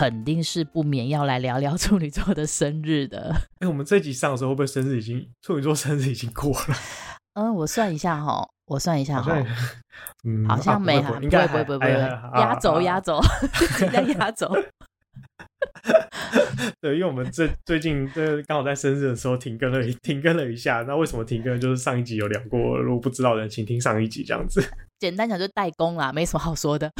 肯定是不免要来聊聊处女座的生日的。哎、欸，我们这集上的时候会不会生日已经处女座生日已经过了？嗯，我算一下哈，我算一下哈，嗯，好像没，哈，应该不会不会不会，压轴 压轴，在压轴。对，因为我们这最近这刚好在生日的时候停更了，停更了一下。那为什么停更？就是上一集有聊过，如果不知道的人，请听上一集这样子。简单讲就代工啦，没什么好说的。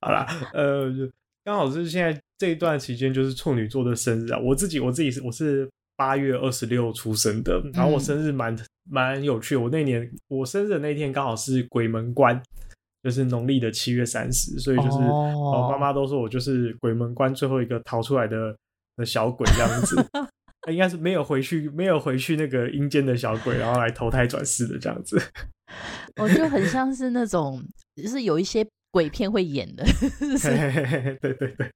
好啦，呃，刚好是现在这一段期间就是处女座的生日啊。我自己我自己是我是八月二十六出生的，然后我生日蛮蛮有趣。我那年我生日的那天刚好是鬼门关。就是农历的七月三十，所以就是我妈妈都说我就是鬼门关最后一个逃出来的的小鬼这样子，应该是没有回去，没有回去那个阴间的小鬼，然后来投胎转世的这样子。我就很 像是那种，就是有一些鬼片会演的，对对对。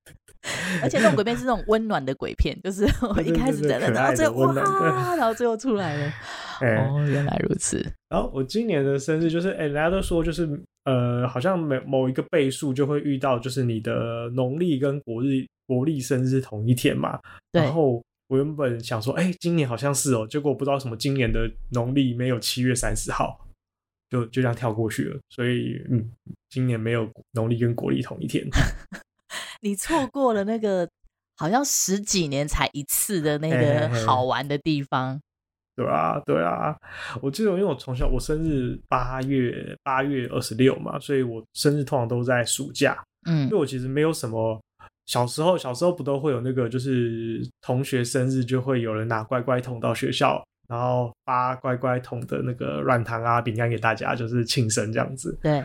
而且那种鬼片是那种温暖的鬼片，就是 我一开始在那，然后最后哇，然后最后出来了。哦，原来如此。然后我今年的生日就是，哎，大家都说就是。呃，好像每某一个倍数就会遇到，就是你的农历跟国日国历生日同一天嘛。对。然后我原本想说，哎、欸，今年好像是哦，结果我不知道什么，今年的农历没有七月三十号，就就这样跳过去了。所以，嗯，今年没有农历跟国历同一天。你错过了那个好像十几年才一次的那个好玩的地方。对啊，对啊，我记得，因为我从小我生日八月八月二十六嘛，所以我生日通常都在暑假。嗯，因为我其实没有什么小时候小时候不都会有那个，就是同学生日就会有人拿乖乖桶到学校，然后发乖乖桶的那个软糖啊饼干给大家，就是庆生这样子。对，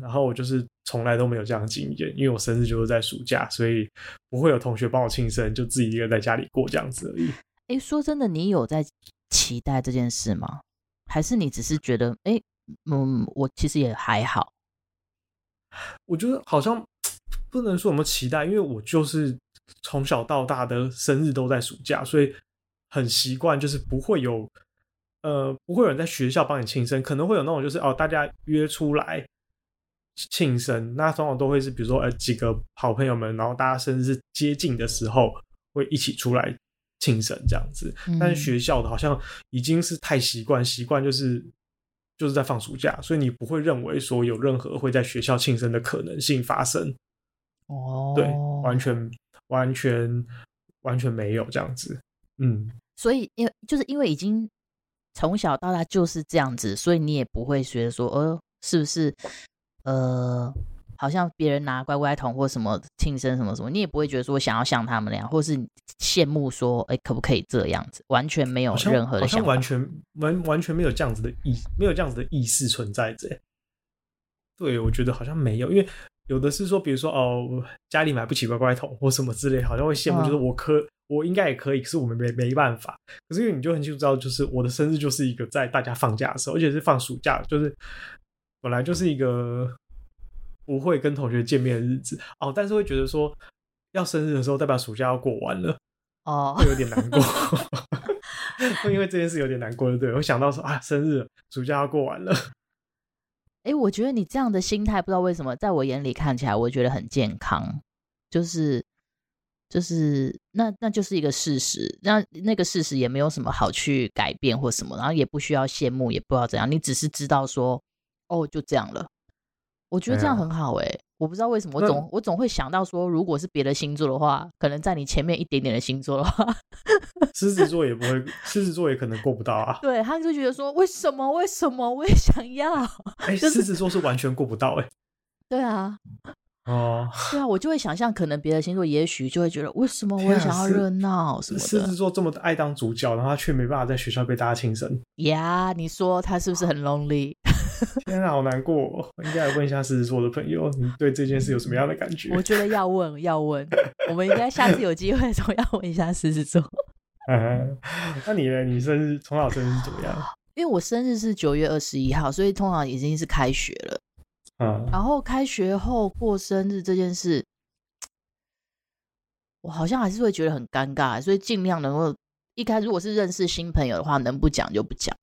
然后我就是从来都没有这样的经验，因为我生日就是在暑假，所以不会有同学帮我庆生，就自己一个人在家里过这样子而已。哎，说真的，你有在？期待这件事吗？还是你只是觉得，哎、欸，嗯，我其实也还好。我觉得好像不能说什么期待，因为我就是从小到大的生日都在暑假，所以很习惯，就是不会有，呃，不会有人在学校帮你庆生，可能会有那种就是哦，大家约出来庆生，那通常都会是比如说呃几个好朋友们，然后大家生日接近的时候会一起出来。庆生这样子，但是学校的好像已经是太习惯，习惯就是就是在放暑假，所以你不会认为说有任何会在学校庆生的可能性发生。哦，对，完全完全完全没有这样子。嗯，所以因为就是因为已经从小到大就是这样子，所以你也不会觉得说，呃，是不是呃。好像别人拿乖乖桶或什么庆生什么什么，你也不会觉得说想要像他们那样，或是羡慕说，哎、欸，可不可以这样子？完全没有任何的想法，完全完完全没有这样子的意，没有这样子的意识存在着。对，我觉得好像没有，因为有的是说，比如说哦，家里买不起乖乖桶或什么之类，好像会羡慕，就是我可、嗯、我应该也可以，可是我们没没办法。可是因为你就很清楚知道，就是我的生日就是一个在大家放假的时候，而且是放暑假，就是本来就是一个。不会跟同学见面的日子哦，但是会觉得说要生日的时候，代表暑假要过完了哦，会有点难过，会因为这件事有点难过，对，我想到说啊，生日暑假要过完了。哎，我觉得你这样的心态，不知道为什么，在我眼里看起来，我觉得很健康，就是就是那那就是一个事实，那那个事实也没有什么好去改变或什么，然后也不需要羡慕，也不知道怎样，你只是知道说哦，就这样了。我觉得这样很好哎、欸，我不知道为什么，我总我总会想到说，如果是别的星座的话，可能在你前面一点点的星座的话，狮子座也不会，狮子座也可能过不到啊。对，他就觉得说，为什么？为什么？我也想要。哎、欸，狮子座是完全过不到哎、欸。对啊。哦。对啊，我就会想象，可能别的星座也许就会觉得，为什么我也想要热闹什么的。狮子座这么爱当主角，然后他却没办法在学校被大家庆生。呀，你说他是不是很 lonely？天啊，好难过、哦！应该来问一下狮子座的朋友，你对这件事有什么样的感觉？我觉得要问，要问。我们应该下次有机会的时候要问一下狮子座。嗯，那你呢？你生日从小生日是怎么样？因为我生日是九月二十一号，所以通常已经是开学了。嗯，然后开学后过生日这件事，我好像还是会觉得很尴尬，所以尽量能够一开始如果是认识新朋友的话，能不讲就不讲。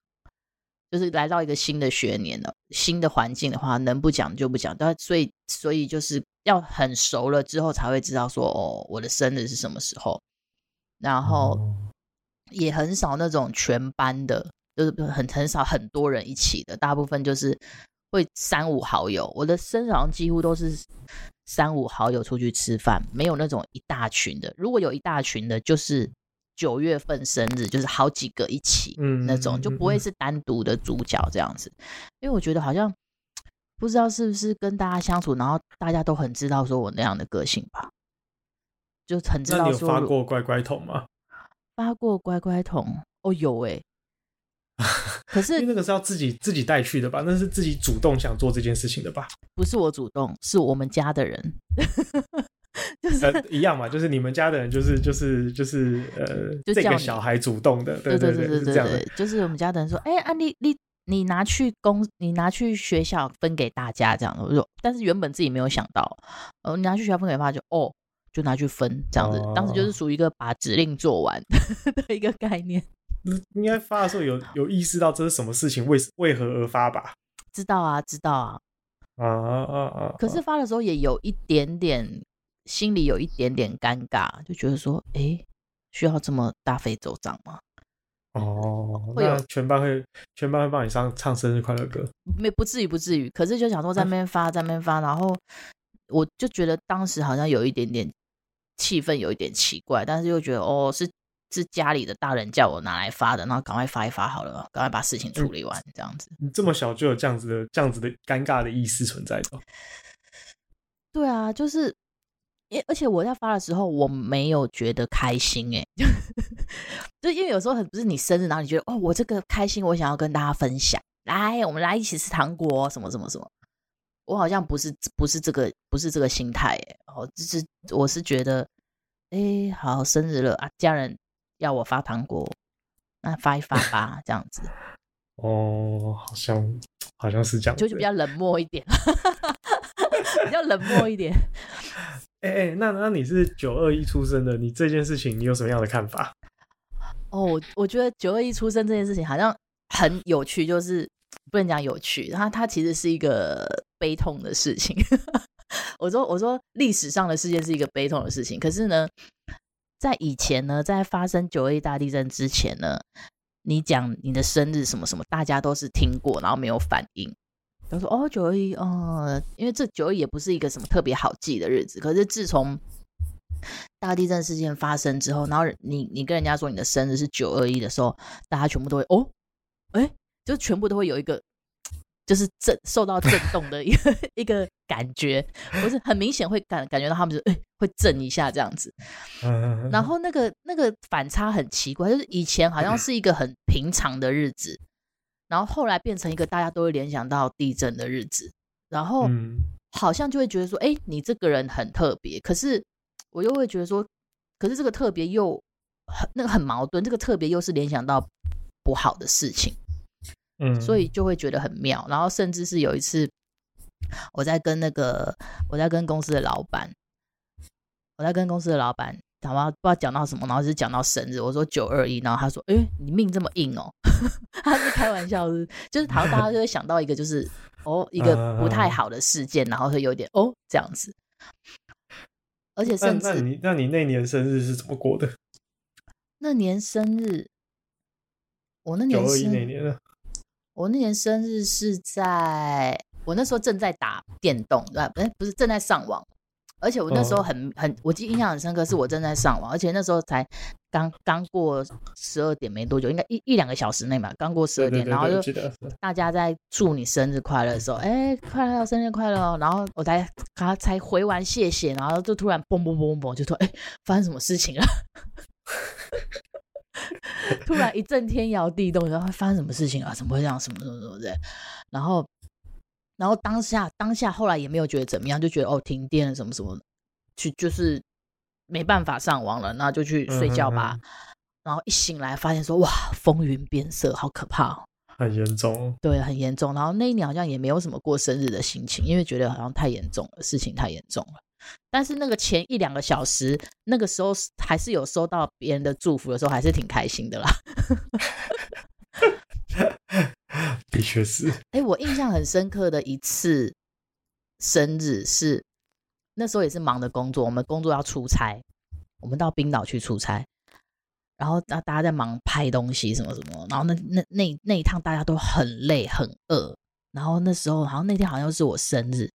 就是来到一个新的学年了，新的环境的话，能不讲就不讲。但所以，所以就是要很熟了之后才会知道说，哦，我的生日是什么时候。然后也很少那种全班的，就是很很少很多人一起的，大部分就是会三五好友。我的生日好像几乎都是三五好友出去吃饭，没有那种一大群的。如果有一大群的，就是。九月份生日就是好几个一起，嗯，那种就不会是单独的主角这样子，因为我觉得好像不知道是不是跟大家相处，然后大家都很知道说我那样的个性吧，就很知道说。那你有发过乖乖桶吗？发过乖乖桶哦，有哎，可是那个是要自己自己带去的吧？那是自己主动想做这件事情的吧？不是我主动，是我们家的人。就是、呃、一样嘛，就是你们家的人，就是就是就是呃，就这个小孩主动的，对对对对对，是这样的。就是我们家的人说，哎、欸，啊你你你拿去公，你拿去学校分给大家这样的。我说，但是原本自己没有想到，呃，你拿去学校分给大家就哦，就拿去分这样子。哦、当时就是属于一个把指令做完 的一个概念。应该发的时候有有意识到这是什么事情，为为何而发吧？知道啊，知道啊。啊啊啊！啊可是发的时候也有一点点。心里有一点点尴尬，就觉得说，哎、欸，需要这么大费周章吗？哦，会有全班会全班会帮你唱唱生日快乐歌？没，不至于，不至于。可是就想说在那边发，在那边发，然后我就觉得当时好像有一点点气氛，有一点奇怪，但是又觉得哦，是是家里的大人叫我拿来发的，然后赶快发一发好了，赶快把事情处理完，这样子。你这么小就有这样子的这样子的尴尬的意思存在的？对啊，就是。因而且我在发的时候，我没有觉得开心哎，就因为有时候很不是你生日，然后你觉得哦，我这个开心，我想要跟大家分享，来，我们来一起吃糖果，什么什么什么，我好像不是不是这个不是这个心态哎，哦，就是我是觉得，哎，好生日了啊，家人要我发糖果，那发一发吧，这样子。哦，好像好像是这样，就是 比较冷漠一点，比较冷漠一点。哎哎、欸欸，那那你是九二一出生的，你这件事情你有什么样的看法？哦，我觉得九二一出生这件事情好像很有趣，就是不能讲有趣，它它其实是一个悲痛的事情。我说我说历史上的事件是一个悲痛的事情，可是呢，在以前呢，在发生九二一大地震之前呢，你讲你的生日什么什么，大家都是听过，然后没有反应。他说：“哦，九二一，哦，因为这九二一也不是一个什么特别好记的日子。可是自从大地震事件发生之后，然后你你跟人家说你的生日是九二一的时候，大家全部都会哦，哎，就全部都会有一个就是震受到震动的一个一个感觉，不是很明显会感感觉到他们就哎会震一下这样子。然后那个那个反差很奇怪，就是以前好像是一个很平常的日子。”然后后来变成一个大家都会联想到地震的日子，然后好像就会觉得说，哎，你这个人很特别。可是我又会觉得说，可是这个特别又很那个很矛盾，这个特别又是联想到不好的事情，嗯，所以就会觉得很妙。然后甚至是有一次，我在跟那个我在跟公司的老板，我在跟公司的老板。好吧，不知道讲到什么，然后是讲到生日，我说九二一，然后他说，哎、欸，你命这么硬哦，他是开玩笑是，就是好像大家就会想到一个就是哦一个不太好的事件，然后会有点哦这样子，而且甚至那，你那你那年生日是怎么过的？那年生日，我那年九二一那年我那年生日是在我那时候正在打电动，对吧？不是正在上网。而且我那时候很很，我记得印象很深刻，是我正在上网，而且那时候才刚刚过十二点没多久，应该一一两个小时内嘛，刚过十二点，然后就大家在祝你生日快乐的时候，哎，快乐，生日快乐，然后我才他才回完谢谢，然后就突然嘣嘣嘣嘣，就说哎，发生什么事情了？突然一阵天摇地动，然后发生什么事情啊？怎么会这样？什么什么什么的？然后然后当下当下后来也没有觉得怎么样，就觉得哦停电了什么什么，去就是没办法上网了，那就去睡觉吧。然后一醒来发现说哇，风云变色，好可怕哦，很严重。对，很严重。然后那一年好像也没有什么过生日的心情，因为觉得好像太严重了，事情太严重了。但是那个前一两个小时，那个时候还是有收到别人的祝福的时候，还是挺开心的啦。的确是，哎、欸，我印象很深刻的一次生日是那时候也是忙的工作，我们工作要出差，我们到冰岛去出差，然后大大家在忙拍东西什么什么，然后那那那那一趟大家都很累很饿，然后那时候好像那天好像是我生日，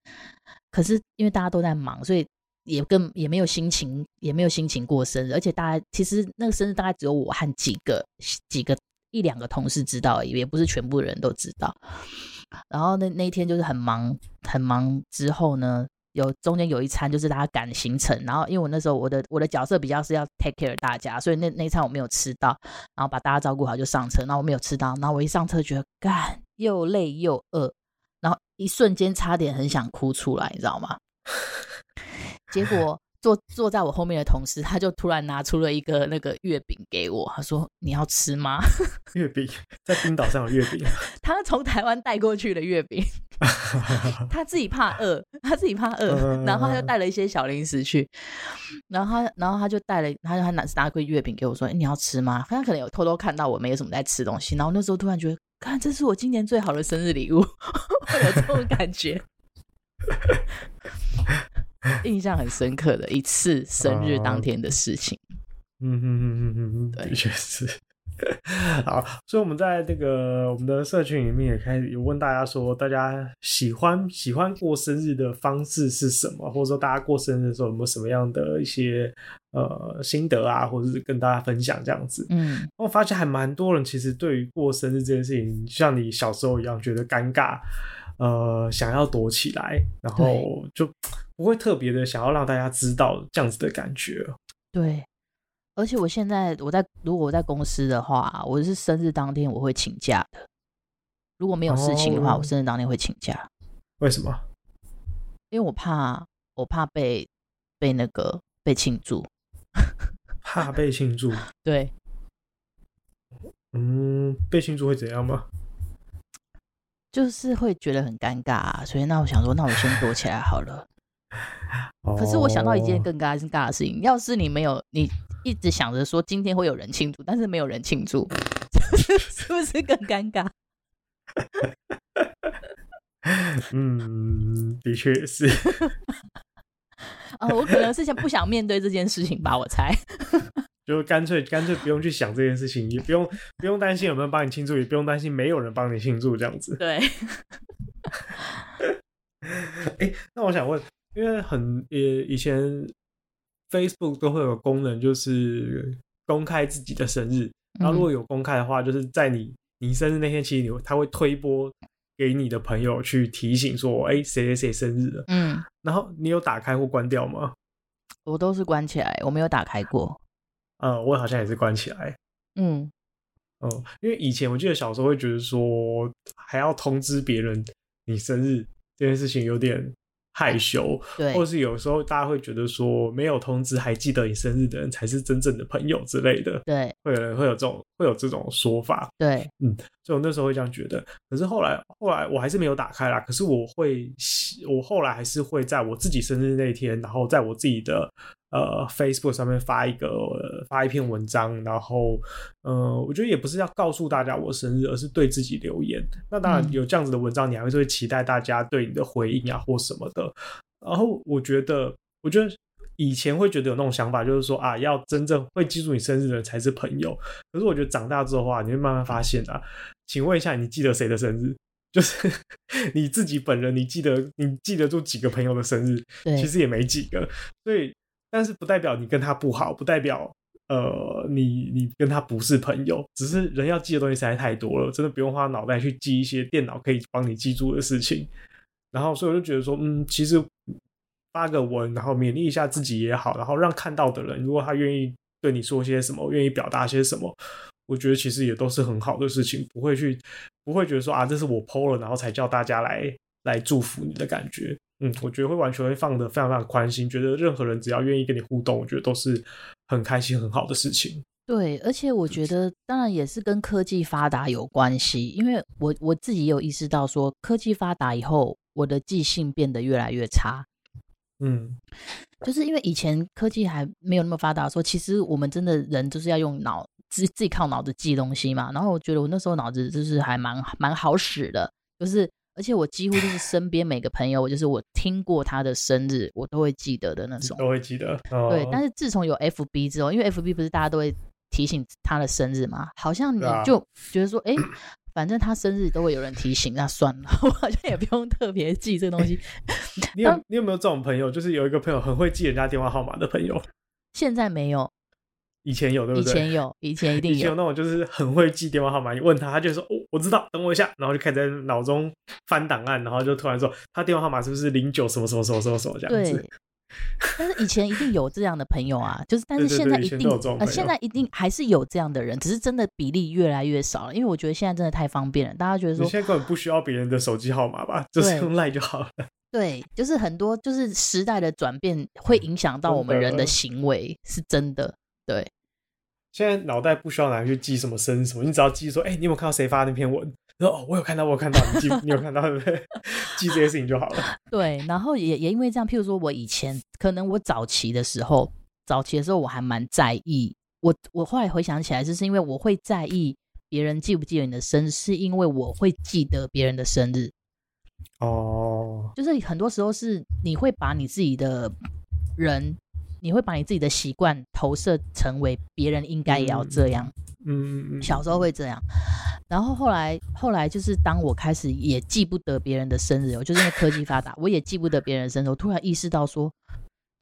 可是因为大家都在忙，所以也跟也没有心情也没有心情过生日，而且大家其实那个生日大概只有我和几个几个。一两个同事知道而已，也不是全部人都知道。然后那那一天就是很忙，很忙。之后呢，有中间有一餐就是大家赶行程。然后因为我那时候我的我的角色比较是要 take care 大家，所以那那一餐我没有吃到。然后把大家照顾好就上车。然后我没有吃到。然后我一上车觉得干又累又饿，然后一瞬间差点很想哭出来，你知道吗？结果。坐坐在我后面的同事，他就突然拿出了一个那个月饼给我，他说：“你要吃吗？” 月饼在冰岛上有月饼，他从台湾带过去的月饼，他自己怕饿，他自己怕饿，然后他就带了一些小零食去，然后他然后他就带了，他就他拿拿个月饼给我说：“哎，你要吃吗？”他可能有偷偷看到我没有什么在吃东西，然后那时候突然觉得，看这是我今年最好的生日礼物，会有这种感觉。印象很深刻的一次生日当天的事情，嗯嗯嗯嗯嗯嗯，对，确实。好，所以我们在那个我们的社群里面也开始有问大家说，大家喜欢喜欢过生日的方式是什么？或者说大家过生日的时候有没有什么样的一些呃心得啊，或者是跟大家分享这样子？嗯，我发现还蛮多人其实对于过生日这件事情，像你小时候一样觉得尴尬。呃，想要躲起来，然后就不会特别的想要让大家知道这样子的感觉。对，而且我现在我在如果我在公司的话，我是生日当天我会请假的。如果没有事情的话，哦、我生日当天会请假。为什么？因为我怕我怕被被那个被庆祝，怕被庆祝。对，嗯，被庆祝会怎样吗？就是会觉得很尴尬啊，所以那我想说，那我先躲起来好了。可是我想到一件更尴尬的事情，要是你没有，你一直想着说今天会有人庆祝，但是没有人庆祝，是不是更尴尬？嗯，的确是。啊，我可能是想不想面对这件事情吧，我猜。就干脆干脆不用去想这件事情，也不用不用担心有没有人帮你庆祝，也不用担心没有人帮你庆祝这样子。对。哎、欸，那我想问，因为很呃以前 Facebook 都会有功能，就是公开自己的生日。然后如果有公开的话，就是在你你生日那天，其实你他会推播给你的朋友去提醒说，哎、欸，谁谁谁生日了。嗯。然后你有打开或关掉吗？我都是关起来，我没有打开过。嗯，我好像也是关起来。嗯，嗯，因为以前我记得小时候会觉得说，还要通知别人你生日这件事情有点害羞，对，或者是有时候大家会觉得说，没有通知还记得你生日的人才是真正的朋友之类的，对，会有人会有这种会有这种说法，对，嗯，所以我那时候会这样觉得。可是后来后来我还是没有打开啦。可是我会，我后来还是会在我自己生日那天，然后在我自己的。呃，Facebook 上面发一个发一篇文章，然后，呃，我觉得也不是要告诉大家我生日，而是对自己留言。那当然有这样子的文章，你还是会期待大家对你的回应啊或什么的。然后我觉得，我觉得以前会觉得有那种想法，就是说啊，要真正会记住你生日的人才是朋友。可是我觉得长大之后啊，你会慢慢发现啊，请问一下，你记得谁的生日？就是你自己本人，你记得你记得住几个朋友的生日？其实也没几个，所以。但是不代表你跟他不好，不代表呃你你跟他不是朋友，只是人要记的东西实在太多了，真的不用花脑袋去记一些电脑可以帮你记住的事情。然后所以我就觉得说，嗯，其实发个文，然后勉励一下自己也好，然后让看到的人，如果他愿意对你说些什么，愿意表达些什么，我觉得其实也都是很好的事情，不会去不会觉得说啊，这是我 po 了，然后才叫大家来来祝福你的感觉。嗯，我觉得会完全会放的非常非常宽心，觉得任何人只要愿意跟你互动，我觉得都是很开心很好的事情。对，而且我觉得当然也是跟科技发达有关系，因为我我自己有意识到说，科技发达以后，我的记性变得越来越差。嗯，就是因为以前科技还没有那么发达，说其实我们真的人就是要用脑自自己靠脑子记东西嘛。然后我觉得我那时候脑子就是还蛮蛮好使的，就是。而且我几乎就是身边每个朋友，我就是我听过他的生日，我都会记得的那种，都会记得。哦、对，但是自从有 FB 之后，因为 FB 不是大家都会提醒他的生日嘛，好像你就觉得说，哎、啊，反正他生日都会有人提醒，那算了，我好像也不用特别记这个东西。你有你有没有这种朋友？就是有一个朋友很会记人家电话号码的朋友？现在没有。以前有对不对？以前有，以前一定有。以前有那种就是很会记电话号码，你问他，他就说：“哦，我知道，等我一下。”然后就开始在脑中翻档案，然后就突然说：“他电话号码是不是零九什么什么什么什么什么这样子？”对。但是以前一定有这样的朋友啊，就是 但是现在一定呃，现在一定还是有这样的人，只是真的比例越来越少了。因为我觉得现在真的太方便了，大家觉得说，你现在根本不需要别人的手机号码吧，就是用赖就好了。对，就是很多就是时代的转变会影响到我们人的行为，是真的。对。现在脑袋不需要拿去记什么生日什么，你只要记说，哎、欸，你有没有看到谁发那篇文？说哦，我有看到，我有看到，你记，你有看到对不对？记这些事情就好了。对，然后也也因为这样，譬如说我以前可能我早期的时候，早期的时候我还蛮在意，我我后来回想起来，就是因为我会在意别人记不记得你的生日，是因为我会记得别人的生日。哦，就是很多时候是你会把你自己的人。你会把你自己的习惯投射成为别人应该也要这样，嗯嗯嗯，小时候会这样，然后后来后来就是当我开始也记不得别人的生日，我就是因为科技发达，我也记不得别人的生日，我突然意识到说，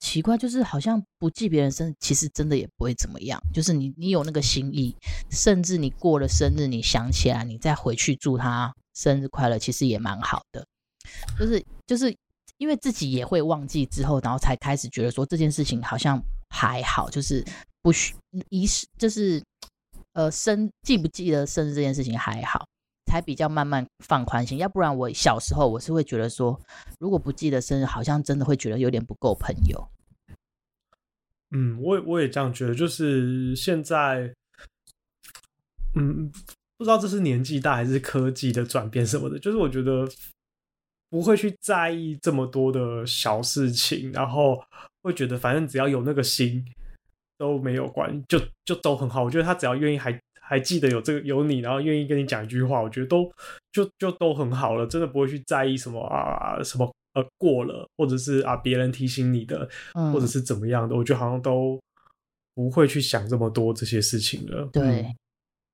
奇怪，就是好像不记别人生日，其实真的也不会怎么样，就是你你有那个心意，甚至你过了生日，你想起来，你再回去祝他生日快乐，其实也蛮好的，就是就是。因为自己也会忘记之后，然后才开始觉得说这件事情好像还好，就是不需仪式，就是呃生记不记得生日这件事情还好，才比较慢慢放宽心。要不然我小时候我是会觉得说，如果不记得生日，好像真的会觉得有点不够朋友。嗯，我也我也这样觉得，就是现在，嗯，不知道这是年纪大还是科技的转变什么的，就是我觉得。不会去在意这么多的小事情，然后会觉得反正只要有那个心都没有关，就就都很好。我觉得他只要愿意还还记得有这个有你，然后愿意跟你讲一句话，我觉得都就就都很好了。真的不会去在意什么啊什么呃过了，或者是啊别人提醒你的，或者是怎么样的，嗯、我觉得好像都不会去想这么多这些事情了。对。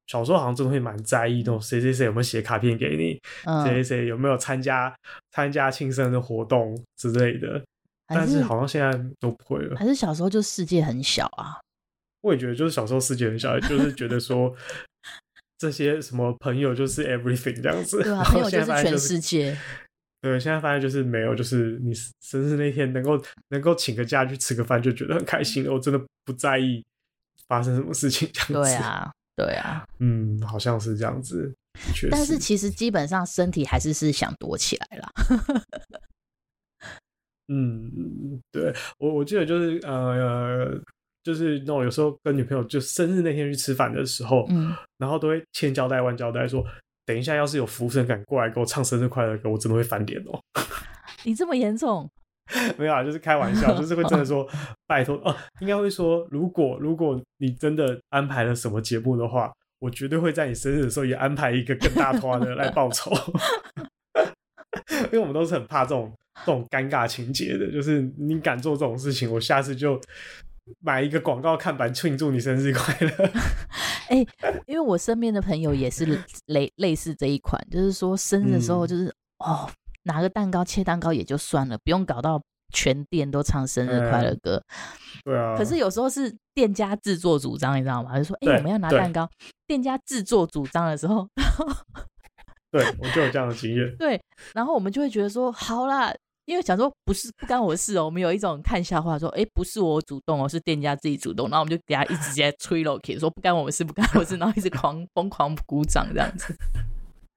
嗯小时候好像真的会蛮在意那种谁谁谁有没有写卡片给你，谁谁谁有没有参加参加庆生的活动之类的，但是好像现在都不会了。还是小时候就世界很小啊？我也觉得就是小时候世界很小，就是 觉得说这些什么朋友就是 everything 这样子，对啊，朋友就是全世界。对，现在发现就是没有，就是你生日那天能够能够请个假去吃个饭就觉得很开心了。我真的不在意发生什么事情这样子。对啊。对啊，嗯，好像是这样子，但是其实基本上身体还是是想躲起来了。嗯，对我我记得就是呃，就是那种有时候跟女朋友就生日那天去吃饭的时候，嗯，然后都会千交代万交代说，等一下要是有服务生敢过来给我唱生日快乐歌，我真的会翻脸哦。你这么严重？没有啊，就是开玩笑，就是会真的说拜托哦，应该会说，如果如果你真的安排了什么节目的话，我绝对会在你生日的时候也安排一个更大团的来报仇，因为我们都是很怕这种这种尴尬情节的，就是你敢做这种事情，我下次就买一个广告看板庆祝你生日快乐。哎、欸，因为我身边的朋友也是类类似这一款，就是说生日的时候就是、嗯、哦。拿个蛋糕切蛋糕也就算了，不用搞到全店都唱生日快乐歌。嗯。对啊。可是有时候是店家自作主张，你知道吗？就说：“哎、欸，我们要拿蛋糕。”店家自作主张的时候，对，我就有这样的经验。对，然后我们就会觉得说：“好啦，因为想说不是不干我的事哦。”我们有一种看笑话说：“哎、欸，不是我主动哦，是店家自己主动。”然后我们就给他一直直接吹楼，说：“不干我们事，不干我事。”然后一直狂疯狂鼓掌这样子。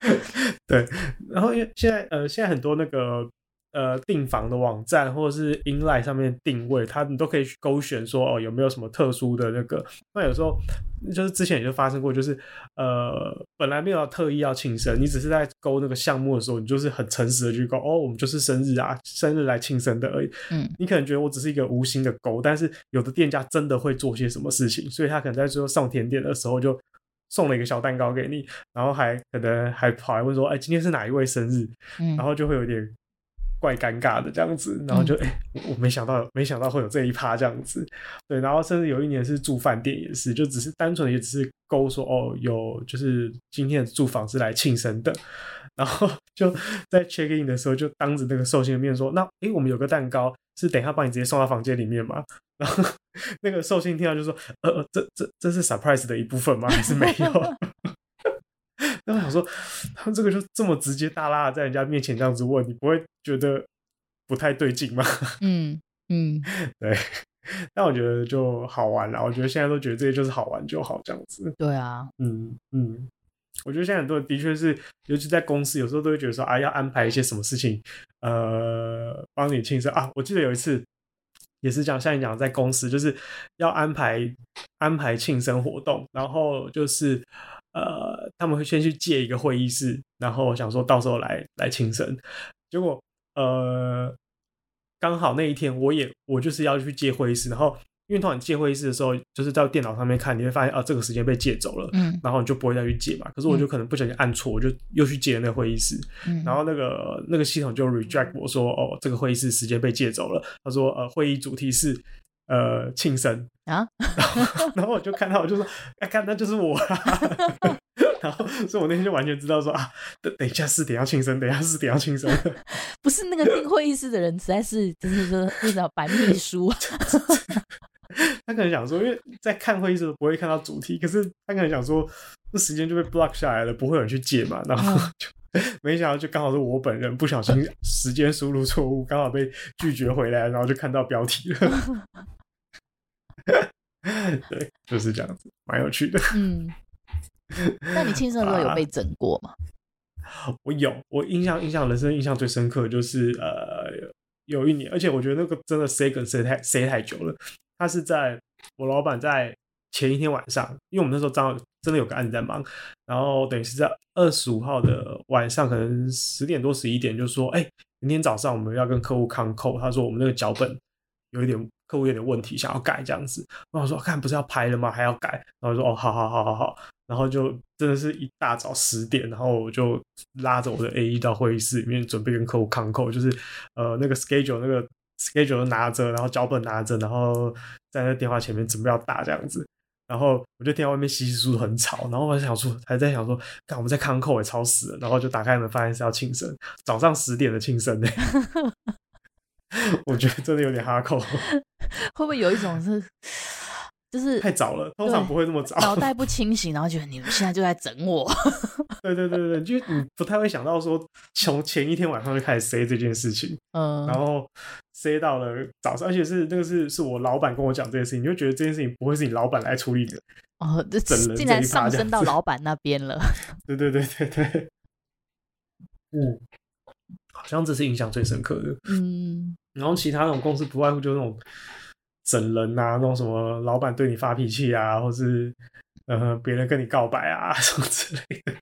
对，然后因为现在呃，现在很多那个。呃，订房的网站或者是 inline 上面定位，它你都可以去勾选说哦，有没有什么特殊的那个？那有时候就是之前也就发生过，就是呃，本来没有特意要庆生，你只是在勾那个项目的时候，你就是很诚实的去勾哦，我们就是生日啊，生日来庆生的而已。嗯，你可能觉得我只是一个无心的勾，但是有的店家真的会做些什么事情，所以他可能在最后上甜点的时候就送了一个小蛋糕给你，然后还可能还跑来问说，哎，今天是哪一位生日？嗯，然后就会有点。怪尴尬的这样子，然后就哎、嗯欸，我没想到，没想到会有这一趴这样子，对，然后甚至有一年是住饭店也是，就只是单纯的也只是勾说哦，有就是今天的住房是来庆生的，然后就在 check in 的时候就当着那个寿星的面说，那哎、欸，我们有个蛋糕是等一下帮你直接送到房间里面嘛，然后 那个寿星听到就说，呃，这这这是 surprise 的一部分吗？还是没有？那我想说，他们这个就这么直接大拉的在人家面前这样子问，你不会觉得不太对劲吗？嗯嗯，对。但我觉得就好玩了，我觉得现在都觉得这些就是好玩就好这样子。对啊，嗯嗯，我觉得现在很多人的确是，尤其在公司，有时候都会觉得说啊，要安排一些什么事情，呃，帮你庆生啊。我记得有一次也是这样，像你讲在公司就是要安排安排庆生活动，然后就是。呃，他们会先去借一个会议室，然后想说到时候来来庆生。结果呃，刚好那一天我也我就是要去借会议室，然后因为通常借会议室的时候，就是在电脑上面看，你会发现啊，这个时间被借走了，嗯，然后你就不会再去借嘛。可是我就可能不小心按错，我就又去借了那个会议室，嗯，然后那个那个系统就 reject 我说哦，这个会议室时间被借走了。他说呃，会议主题是。呃，庆生啊，然后，然后我就看到，我就说，哎，看，那就是我啦。然后，所以我那天就完全知道说啊，等等一下四点要庆生，等一下四点要庆生。不是那个订会议室的人，实在是就是说那种白秘书。他可能想说，因为在看会议室不会看到主题，可是他可能想说，这时间就被 block 下来了，不会有人去借嘛。然后就没想到，就刚好是我本人不小心时间输入错误，刚好被拒绝回来，然后就看到标题了。对，就是这样子，蛮有趣的。嗯，那你庆生的时候有被整过吗？啊、我有，我印象印象人生印象最深刻就是呃，有一年，而且我觉得那个真的塞梗塞太塞太久了。他是在我老板在前一天晚上，因为我们那时候正好真的有个案子在忙，然后等于是在二十五号的晚上，可能十点多十一点，就说，哎、欸，明天早上我们要跟客户康扣，他说我们那个脚本有一点。客户有点问题，想要改这样子，然后我说看不是要拍了吗？还要改，然后说哦，好好好好好，然后就真的是一大早十点，然后我就拉着我的 AE 到会议室里面，准备跟客户 Conco，就是呃那个 schedule 那个 schedule 拿着，然后脚本拿着，然后在那电话前面准备要打这样子，然后我就听到外面窸窸窣窣很吵，然后我就想说还在想说，看我们在 Conco 也吵死了，然后就打开门发现是要庆生，早上十点的庆生呢。我觉得真的有点哈扣，会不会有一种是，就是太早了，通常不会这么早，脑袋不清醒，然后觉得你们现在就在整我。对对对对，就你不太会想到说，从前一天晚上就开始塞这件事情，嗯，然后塞到了早上，而且是那个是是我老板跟我讲这件事情，你就觉得这件事情不会是你老板来处理的，哦，这竟然上升到老板那边了。对对对对对，嗯。好像这是印象最深刻的，嗯，然后其他那种公司不外乎就是那种整人啊，那种什么老板对你发脾气啊，或是呃别人跟你告白啊 什么之类的，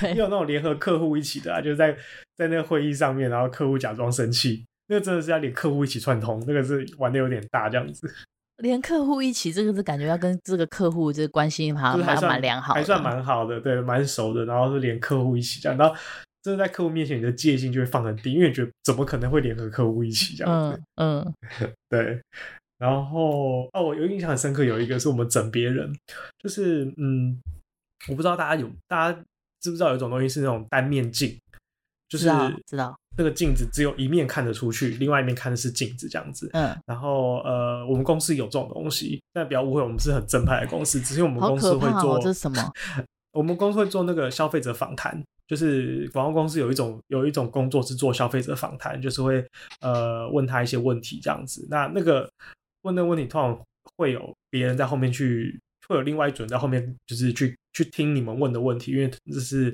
对，也有那种联合客户一起的啊，就是在在那个会议上面，然后客户假装生气，那个真的是要连客户一起串通，那个是玩的有点大这样子，连客户一起，这个是感觉要跟这个客户这个关系好像还蛮良好，还算蛮好的，对，蛮熟的，然后是连客户一起这样，然后。这在客户面前，你的戒心就会放很低，因为你觉得怎么可能会联合客户一起这样子？嗯，嗯 对。然后哦，我有印象很深刻，有一个是我们整别人，就是嗯，我不知道大家有大家知不知道有一种东西是那种单面镜，就是知道那个镜子只有一面看得出去，另外一面看的是镜子这样子。嗯。然后呃，我们公司有这种东西，但不要误会，我们是很正派的公司，只是我们公司会做、哦、这是什么？我们公司会做那个消费者访谈。就是广告公司有一种有一种工作是做消费者访谈，就是会呃问他一些问题这样子。那那个问那个问题，通常会有别人在后面去，会有另外一组人在后面，就是去去听你们问的问题，因为这是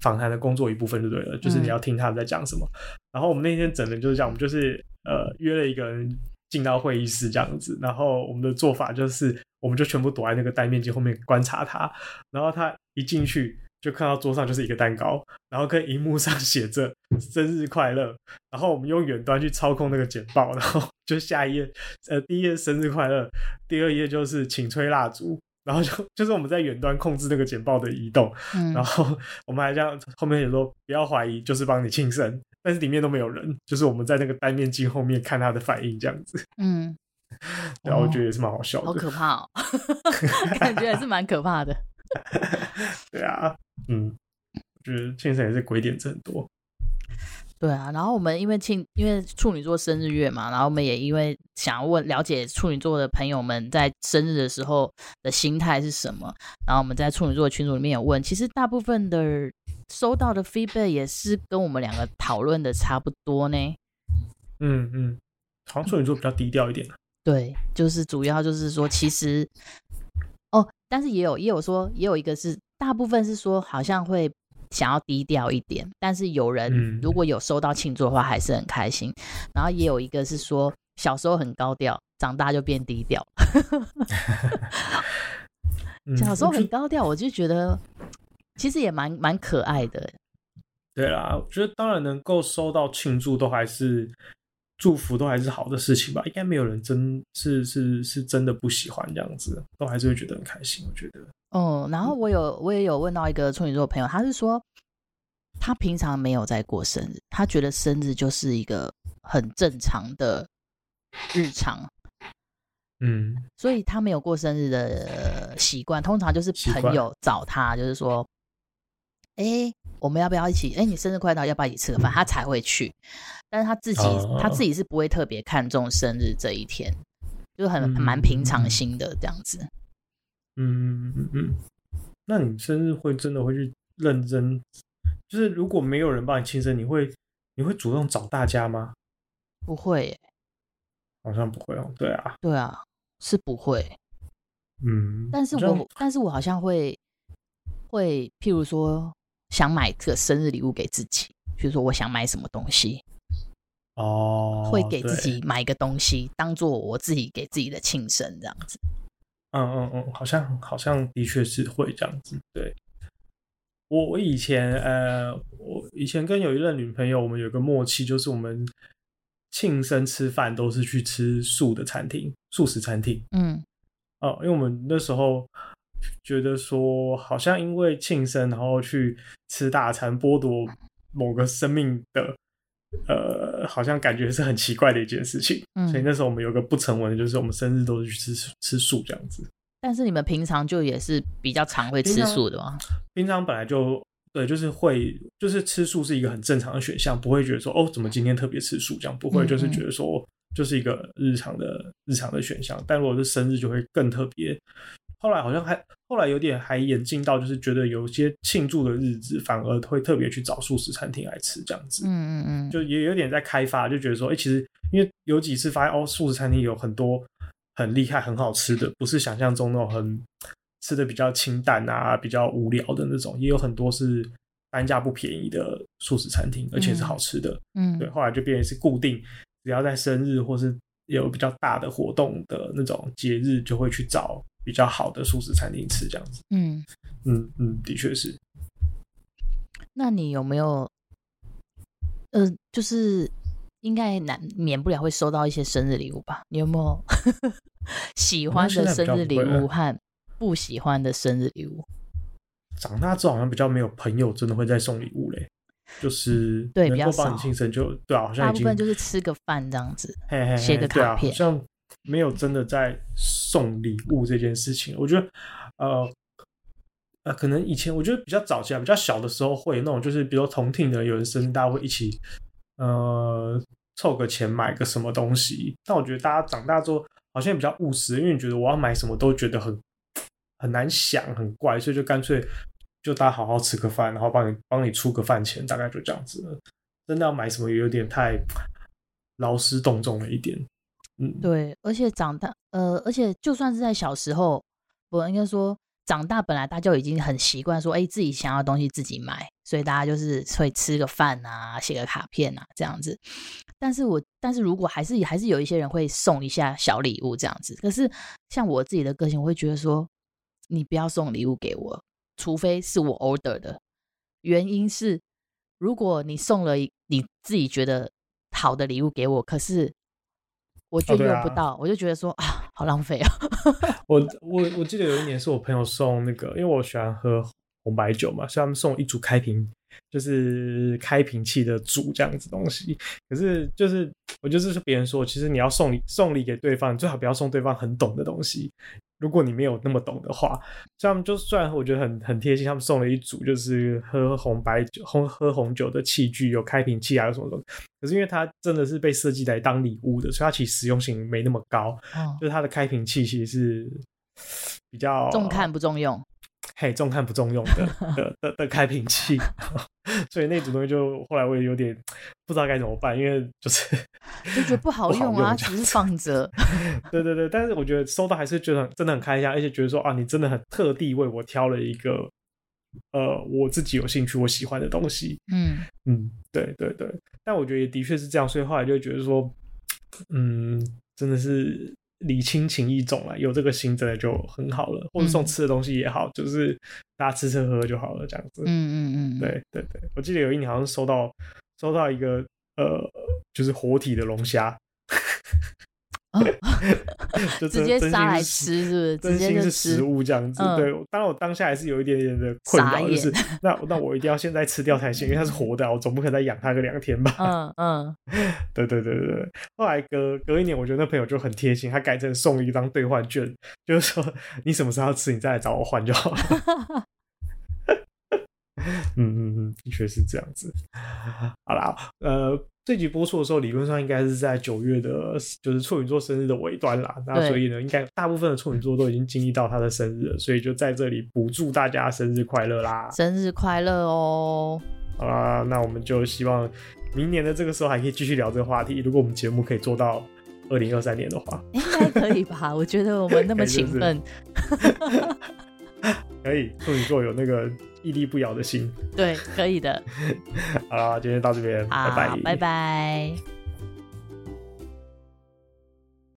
访谈的工作一部分就对了，就是你要听他们在讲什么。嗯、然后我们那天整的就是这样，我们就是呃约了一个人进到会议室这样子，然后我们的做法就是，我们就全部躲在那个戴面镜后面观察他，然后他一进去。就看到桌上就是一个蛋糕，然后跟荧幕上写着“生日快乐”，然后我们用远端去操控那个简报，然后就下一页，呃，第一页生日快乐，第二页就是请吹蜡烛，然后就就是我们在远端控制那个简报的移动，嗯、然后我们还这样后面也说不要怀疑，就是帮你庆生，但是里面都没有人，就是我们在那个单面镜后面看他的反应这样子，嗯，然后我觉得也是蛮好笑的，好可怕哦，感觉还是蛮可怕的，对啊。嗯，我觉得庆生也是鬼点子很多。对啊，然后我们因为庆，因为处女座生日月嘛，然后我们也因为想要问了解处女座的朋友们在生日的时候的心态是什么，然后我们在处女座的群组里面有问，其实大部分的收到的 feedback 也是跟我们两个讨论的差不多呢。嗯嗯，好像处女座比较低调一点。对，就是主要就是说，其实哦，但是也有也有说，也有一个是。大部分是说好像会想要低调一点，但是有人如果有收到庆祝的话，还是很开心。嗯、然后也有一个是说小时候很高调，长大就变低调。小时候很高调，我就觉得其实也蛮蛮可爱的。对啦，我觉得当然能够收到庆祝，都还是。祝福都还是好的事情吧，应该没有人真是是是真的不喜欢这样子，都还是会觉得很开心。我觉得，嗯，然后我有我也有问到一个处女座的朋友，他是说他平常没有在过生日，他觉得生日就是一个很正常的日常，嗯，所以他没有过生日的习惯，通常就是朋友找他，就是说，哎惯，我们要不要一起？哎，你生日快到，要不要一起吃个饭？他才会去。但是他自己，哦、他自己是不会特别看重生日这一天，就很蛮平常心的这样子。嗯嗯嗯。那你生日会真的会去认真？就是如果没有人帮你庆生，你会你会主动找大家吗？不会耶，好像不会哦。对啊，对啊，是不会。嗯，但是我但是我好像会会，譬如说想买个生日礼物给自己，譬如说我想买什么东西。哦，会给自己买一个东西，当做我自己给自己的庆生这样子。嗯嗯嗯，好像好像的确是会这样子。对，我我以前呃，我以前跟有一任女朋友，我们有个默契，就是我们庆生吃饭都是去吃素的餐厅，素食餐厅。嗯，哦，因为我们那时候觉得说，好像因为庆生，然后去吃大餐，剥夺某个生命的。呃，好像感觉是很奇怪的一件事情，嗯，所以那时候我们有个不成文的，就是我们生日都是去吃吃素这样子。但是你们平常就也是比较常会吃素的吗？平常，平常本来就对，就是会，就是吃素是一个很正常的选项，不会觉得说哦，怎么今天特别吃素这样，不会，就是觉得说就是一个日常的日常的选项。但如果是生日，就会更特别。后来好像还后来有点还演进到，就是觉得有些庆祝的日子，反而会特别去找素食餐厅来吃这样子。嗯嗯嗯，就也有点在开发，就觉得说，哎、欸，其实因为有几次发现哦，素食餐厅有很多很厉害、很好吃的，不是想象中那种很吃的比较清淡啊、比较无聊的那种，也有很多是单价不便宜的素食餐厅，而且是好吃的。嗯，对，后来就变成是固定，只要在生日或是有比较大的活动的那种节日，就会去找。比较好的素食餐厅吃这样子，嗯嗯嗯，的确是。那你有没有，呃，就是应该难免不了会收到一些生日礼物吧？你有没有 喜欢的生日礼物和不喜欢的生日礼物？长大之后好像比较没有朋友真的会再送礼物嘞，就是对，比较少。帮你庆生就对啊，好像大部分就是吃个饭这样子，写个卡片，像。没有真的在送礼物这件事情，我觉得，呃，呃，可能以前我觉得比较早期啊，比较小的时候会那种，就是比如说同听的有人生日，大家会一起，呃，凑个钱买个什么东西。但我觉得大家长大之后好像也比较务实，因为你觉得我要买什么都觉得很很难想，很怪，所以就干脆就大家好好吃个饭，然后帮你帮你出个饭钱，大概就这样子。真的要买什么也有点太劳师动众了一点。对，而且长大，呃，而且就算是在小时候，我应该说长大本来大家就已经很习惯说，哎，自己想要的东西自己买，所以大家就是会吃个饭啊，写个卡片啊这样子。但是我但是如果还是还是有一些人会送一下小礼物这样子，可是像我自己的个性，我会觉得说，你不要送礼物给我，除非是我 order 的。原因是，如果你送了你自己觉得好的礼物给我，可是我就用不到，哦啊、我就觉得说啊。好浪费啊！我我我记得有一年是我朋友送那个，因为我喜欢喝红白酒嘛，所以他们送一组开瓶，就是开瓶器的组这样子东西。可是就是我就是别人说，其实你要送礼送礼给对方，最好不要送对方很懂的东西。如果你没有那么懂的话，像他们就虽然我觉得很很贴心，他们送了一组就是喝红白酒、红喝红酒的器具，有开瓶器啊，有什么什么。可是因为它真的是被设计来当礼物的，所以它其实实用性没那么高。哦、就是它的开瓶器其实是比较重看不重用。嘿，重看不重用的 的的，的开瓶器，所以那组东西就后来我也有点不知道该怎么办，因为就是 就觉得不好用啊，只是放着。对对对，但是我觉得收到还是觉得真的很开心，而且觉得说啊，你真的很特地为我挑了一个呃我自己有兴趣、我喜欢的东西。嗯嗯，对对对，但我觉得也的确是这样，所以后来就觉得说，嗯，真的是。礼轻情意重了，有这个心真的就很好了。或者送吃的东西也好，嗯、就是大家吃吃喝喝就好了，这样子。嗯嗯嗯，对对对。我记得有一年好像收到收到一个呃，就是活体的龙虾。就直接杀来吃，是不是？真心是食物这样子。对，当然我当下还是有一点点的困扰，就是 那那我一定要现在吃掉才行，因为它是活的，我总不可能再养它个两天吧。嗯 嗯，对对对对对。后来隔隔一年，我觉得那朋友就很贴心，他改成送一张兑换券，就是说你什么时候要吃，你再来找我换就好了。嗯嗯嗯，的确是这样子。好啦，呃。这集播出的时候，理论上应该是在九月的，就是处女座生日的尾端啦。那所以呢，应该大部分的处女座都已经经历到他的生日了，所以就在这里补祝大家生日快乐啦！生日快乐哦！好啦，那我们就希望明年的这个时候还可以继续聊这个话题。如果我们节目可以做到二零二三年的话，应该可以吧？我觉得我们那么 勤奋，可以。处女座有那个。屹立不摇的心，对，可以的。好啦，今天到这边，拜拜，拜拜。